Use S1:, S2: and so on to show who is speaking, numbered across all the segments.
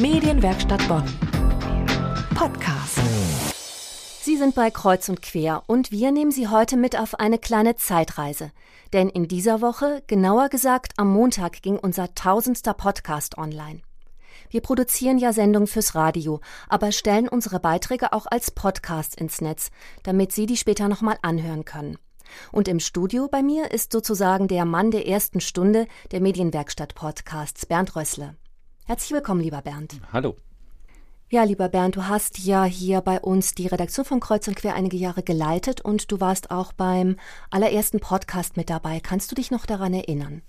S1: Medienwerkstatt Bonn. Podcast.
S2: Sie sind bei Kreuz und Quer und wir nehmen Sie heute mit auf eine kleine Zeitreise. Denn in dieser Woche, genauer gesagt am Montag, ging unser tausendster Podcast online. Wir produzieren ja Sendungen fürs Radio, aber stellen unsere Beiträge auch als Podcast ins Netz, damit Sie die später nochmal anhören können. Und im Studio bei mir ist sozusagen der Mann der ersten Stunde der Medienwerkstatt Podcasts, Bernd Rössle. Herzlich willkommen, lieber Bernd.
S3: Hallo.
S2: Ja, lieber Bernd, du hast ja hier bei uns die Redaktion von Kreuz und Quer einige Jahre geleitet und du warst auch beim allerersten Podcast mit dabei. Kannst du dich noch daran erinnern?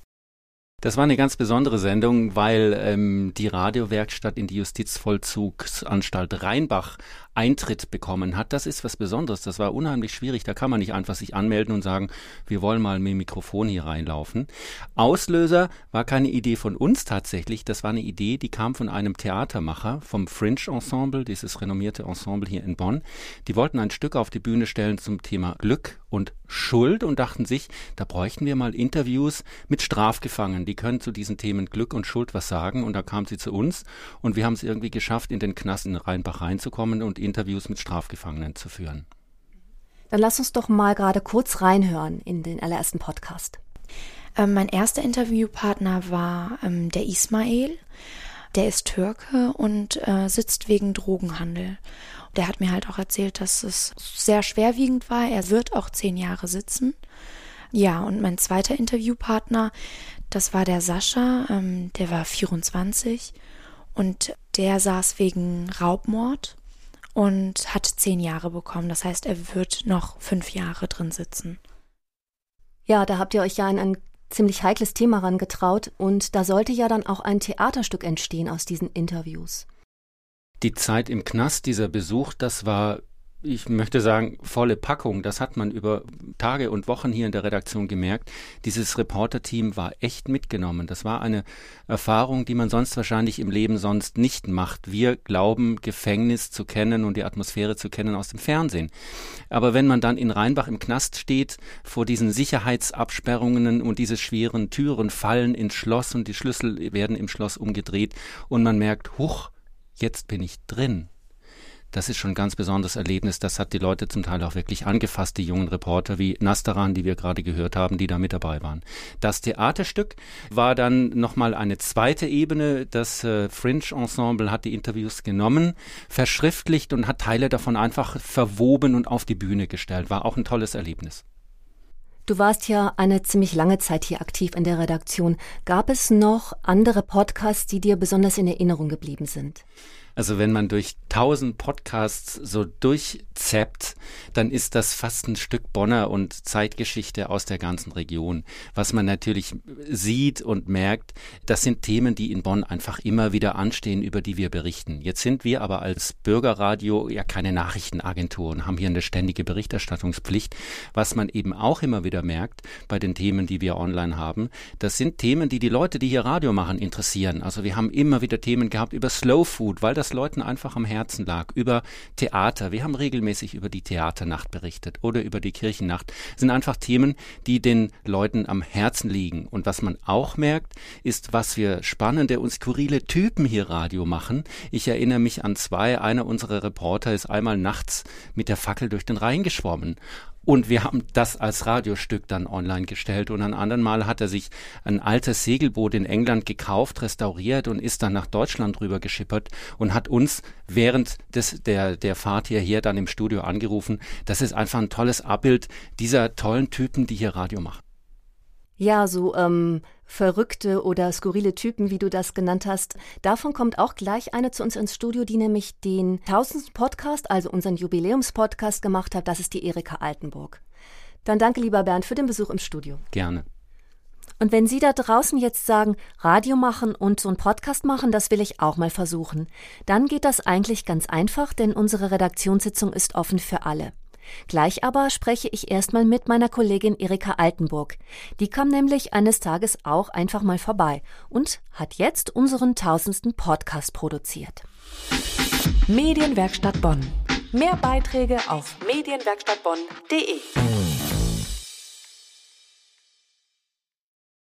S3: Das war eine ganz besondere Sendung, weil ähm, die Radiowerkstatt in die Justizvollzugsanstalt Rheinbach Eintritt bekommen hat. Das ist was Besonderes. Das war unheimlich schwierig. Da kann man nicht einfach sich anmelden und sagen, wir wollen mal mit dem Mikrofon hier reinlaufen. Auslöser war keine Idee von uns tatsächlich. Das war eine Idee, die kam von einem Theatermacher vom Fringe Ensemble, dieses renommierte Ensemble hier in Bonn. Die wollten ein Stück auf die Bühne stellen zum Thema Glück und Schuld und dachten sich, da bräuchten wir mal Interviews mit Strafgefangenen. Die können zu diesen Themen Glück und Schuld was sagen. Und da kam sie zu uns und wir haben es irgendwie geschafft, in den Knast in Rheinbach reinzukommen und Interviews mit Strafgefangenen zu führen.
S2: Dann lass uns doch mal gerade kurz reinhören in den allerersten Podcast.
S4: Ähm, mein erster Interviewpartner war ähm, der Ismail. Der ist Türke und äh, sitzt wegen Drogenhandel. Der hat mir halt auch erzählt, dass es sehr schwerwiegend war. Er wird auch zehn Jahre sitzen. Ja, und mein zweiter Interviewpartner, das war der Sascha, ähm, der war 24 und der saß wegen Raubmord und hat zehn Jahre bekommen. Das heißt, er wird noch fünf Jahre drin sitzen.
S2: Ja, da habt ihr euch ja an ein ziemlich heikles Thema rangetraut und da sollte ja dann auch ein Theaterstück entstehen aus diesen Interviews.
S3: Die Zeit im Knast, dieser Besuch, das war ich möchte sagen, volle Packung. Das hat man über Tage und Wochen hier in der Redaktion gemerkt. Dieses Reporter-Team war echt mitgenommen. Das war eine Erfahrung, die man sonst wahrscheinlich im Leben sonst nicht macht. Wir glauben, Gefängnis zu kennen und die Atmosphäre zu kennen aus dem Fernsehen. Aber wenn man dann in Rheinbach im Knast steht, vor diesen Sicherheitsabsperrungen und diese schweren Türen fallen ins Schloss und die Schlüssel werden im Schloss umgedreht und man merkt, huch, jetzt bin ich drin das ist schon ein ganz besonderes Erlebnis. Das hat die Leute zum Teil auch wirklich angefasst, die jungen Reporter wie Nastaran, die wir gerade gehört haben, die da mit dabei waren. Das Theaterstück war dann nochmal eine zweite Ebene. Das äh, Fringe Ensemble hat die Interviews genommen, verschriftlicht und hat Teile davon einfach verwoben und auf die Bühne gestellt. War auch ein tolles Erlebnis.
S2: Du warst ja eine ziemlich lange Zeit hier aktiv in der Redaktion. Gab es noch andere Podcasts, die dir besonders in Erinnerung geblieben sind?
S3: Also wenn man durch tausend Podcasts so durchzappt, dann ist das fast ein Stück Bonner und Zeitgeschichte aus der ganzen Region. Was man natürlich sieht und merkt, das sind Themen, die in Bonn einfach immer wieder anstehen, über die wir berichten. Jetzt sind wir aber als Bürgerradio ja keine Nachrichtenagentur und haben hier eine ständige Berichterstattungspflicht. Was man eben auch immer wieder merkt bei den Themen, die wir online haben, das sind Themen, die die Leute, die hier Radio machen, interessieren. Also wir haben immer wieder Themen gehabt über Slow Food, weil das das Leuten einfach am Herzen lag, über Theater. Wir haben regelmäßig über die Theaternacht berichtet oder über die Kirchennacht. Das sind einfach Themen, die den Leuten am Herzen liegen. Und was man auch merkt, ist, was wir spannende und skurrile Typen hier Radio machen. Ich erinnere mich an zwei. Einer unserer Reporter ist einmal nachts mit der Fackel durch den Rhein geschwommen. Und wir haben das als Radiostück dann online gestellt. Und ein anderen Mal hat er sich ein altes Segelboot in England gekauft, restauriert und ist dann nach Deutschland rüber geschippert und hat uns während des, der, der Fahrt hierher dann im Studio angerufen. Das ist einfach ein tolles Abbild dieser tollen Typen, die hier Radio machen.
S2: Ja, so ähm, verrückte oder skurrile Typen, wie du das genannt hast. Davon kommt auch gleich eine zu uns ins Studio, die nämlich den tausendsten Podcast, also unseren Jubiläumspodcast gemacht hat. Das ist die Erika Altenburg. Dann danke, lieber Bernd, für den Besuch im Studio.
S3: Gerne.
S2: Und wenn Sie da draußen jetzt sagen, Radio machen und so einen Podcast machen, das will ich auch mal versuchen, dann geht das eigentlich ganz einfach, denn unsere Redaktionssitzung ist offen für alle. Gleich aber spreche ich erstmal mit meiner Kollegin Erika Altenburg. Die kam nämlich eines Tages auch einfach mal vorbei und hat jetzt unseren tausendsten Podcast produziert.
S1: Medienwerkstatt Bonn. Mehr Beiträge auf medienwerkstattbonn.de.